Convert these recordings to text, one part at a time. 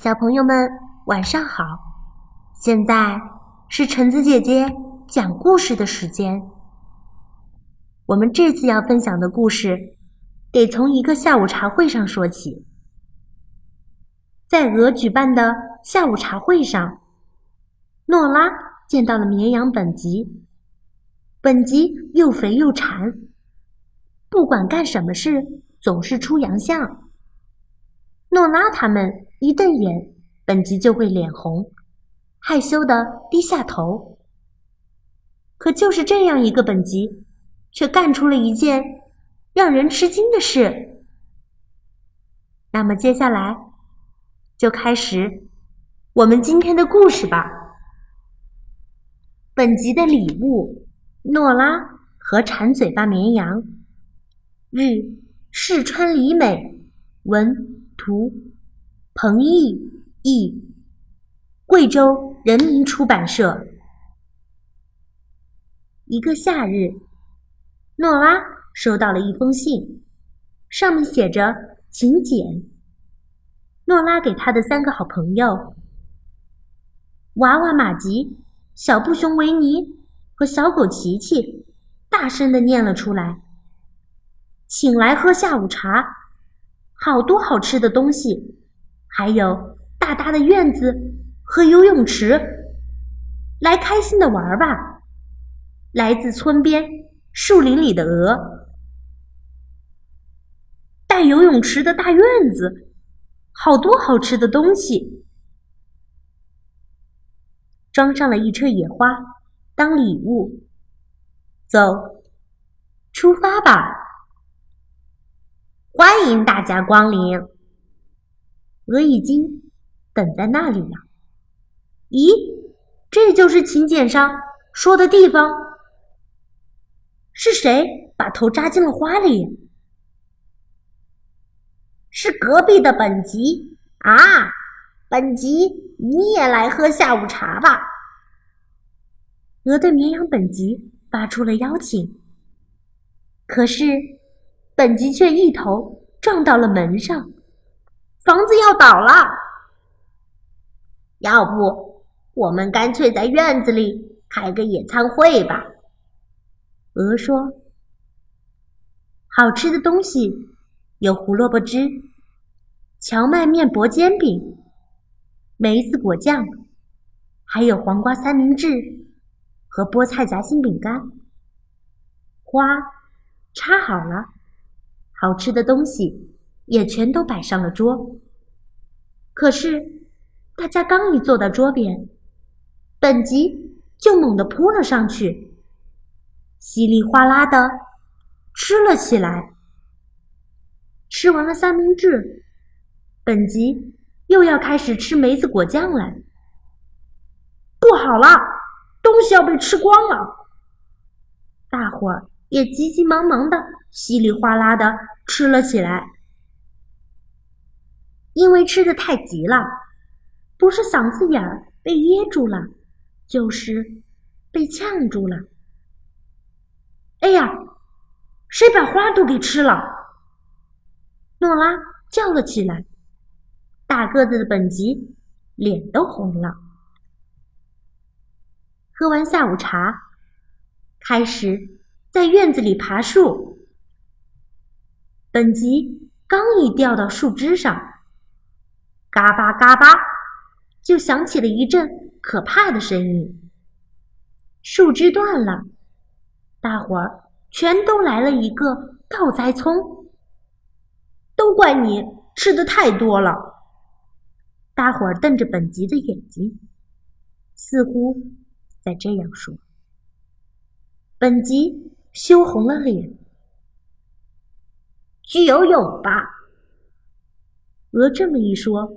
小朋友们，晚上好！现在是橙子姐姐讲故事的时间。我们这次要分享的故事，得从一个下午茶会上说起。在鹅举办的下午茶会上，诺拉见到了绵羊本吉。本吉又肥又馋，不管干什么事总是出洋相。诺拉他们。一瞪眼，本吉就会脸红，害羞的低下头。可就是这样一个本吉，却干出了一件让人吃惊的事。那么接下来就开始我们今天的故事吧。本集的礼物：诺拉和馋嘴巴绵羊。日，世川里美，文图。彭毅译，贵州人民出版社。一个夏日，诺拉收到了一封信，上面写着“请柬”。诺拉给他的三个好朋友——娃娃马吉、小布熊维尼和小狗琪琪，大声的念了出来：“请来喝下午茶，好多好吃的东西。”还有大大的院子和游泳池，来开心的玩吧！来自村边树林里的鹅，带游泳池的大院子，好多好吃的东西，装上了一车野花当礼物。走，出发吧！欢迎大家光临。鹅已经等在那里了。咦，这就是请柬上说的地方？是谁把头扎进了花里？是隔壁的本吉啊！本吉，你也来喝下午茶吧。鹅对绵羊本吉发出了邀请，可是本吉却一头撞到了门上。房子要倒了，要不我们干脆在院子里开个野餐会吧？鹅说：“好吃的东西有胡萝卜汁、荞麦面薄煎饼、梅子果酱，还有黄瓜三明治和菠菜夹心饼干。花插好了，好吃的东西。”也全都摆上了桌。可是，大家刚一坐到桌边，本吉就猛地扑了上去，稀里哗啦的吃了起来。吃完了三明治，本吉又要开始吃梅子果酱了。不好了，东西要被吃光了！大伙儿也急急忙忙的稀里哗啦的吃了起来。因为吃的太急了，不是嗓子眼儿被噎住了，就是被呛住了。哎呀，谁把花都给吃了？诺拉叫了起来。大个子的本吉脸都红了。喝完下午茶，开始在院子里爬树。本吉刚一掉到树枝上。嘎巴嘎巴，就响起了一阵可怕的声音。树枝断了，大伙儿全都来了一个倒栽葱。都怪你吃的太多了！大伙儿瞪着本吉的眼睛，似乎在这样说。本吉羞红了脸。去游泳吧。鹅这么一说。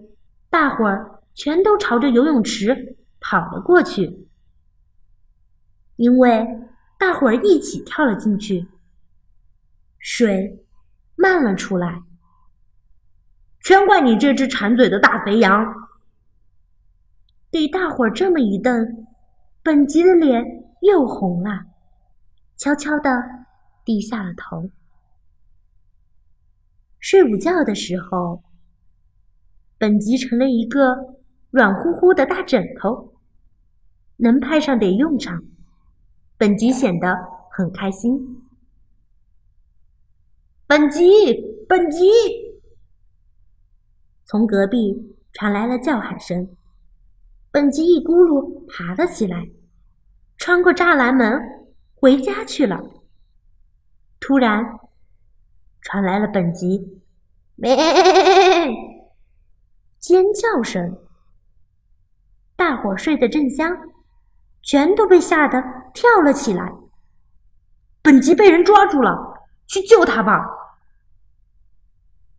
大伙儿全都朝着游泳池跑了过去，因为大伙儿一起跳了进去，水漫了出来。全怪你这只馋嘴的大肥羊！给大伙儿这么一瞪，本吉的脸又红了，悄悄的低下了头。睡午觉的时候。本吉成了一个软乎乎的大枕头，能派上点用场。本吉显得很开心。本吉，本吉！从隔壁传来了叫喊声。本吉一咕噜爬了起来，穿过栅栏门回家去了。突然，传来了本吉“咩”尖叫声。大伙睡得正香，全都被吓得跳了起来。本吉被人抓住了，去救他吧！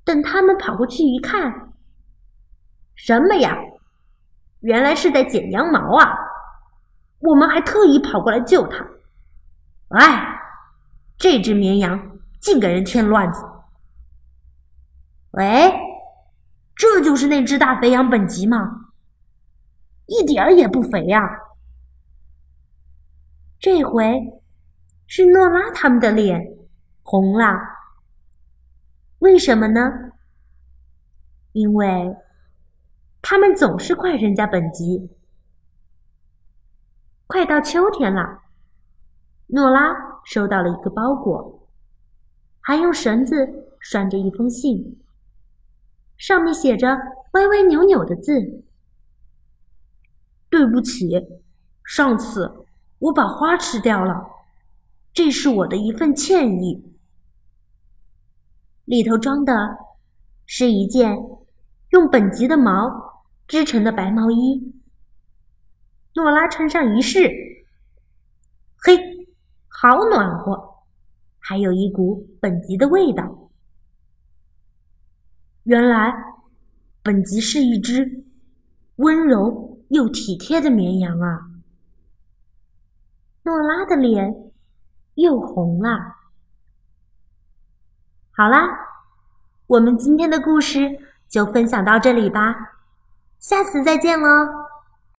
等他们跑过去一看，什么呀？原来是在剪羊毛啊！我们还特意跑过来救他。哎，这只绵羊净给人添乱子。喂，这就是那只大肥羊本吉吗？一点儿也不肥呀！这回是诺拉他们的脸红了。为什么呢？因为。他们总是怪人家本吉。快到秋天了，诺拉收到了一个包裹，还用绳子拴着一封信，上面写着歪歪扭扭的字：“对不起，上次我把花吃掉了，这是我的一份歉意。”里头装的是一件用本吉的毛。织成的白毛衣，诺拉穿上一试，好暖和，还有一股本吉的味道。原来，本吉是一只温柔又体贴的绵羊啊！诺拉的脸又红了。好啦，我们今天的故事就分享到这里吧。下次再见喽。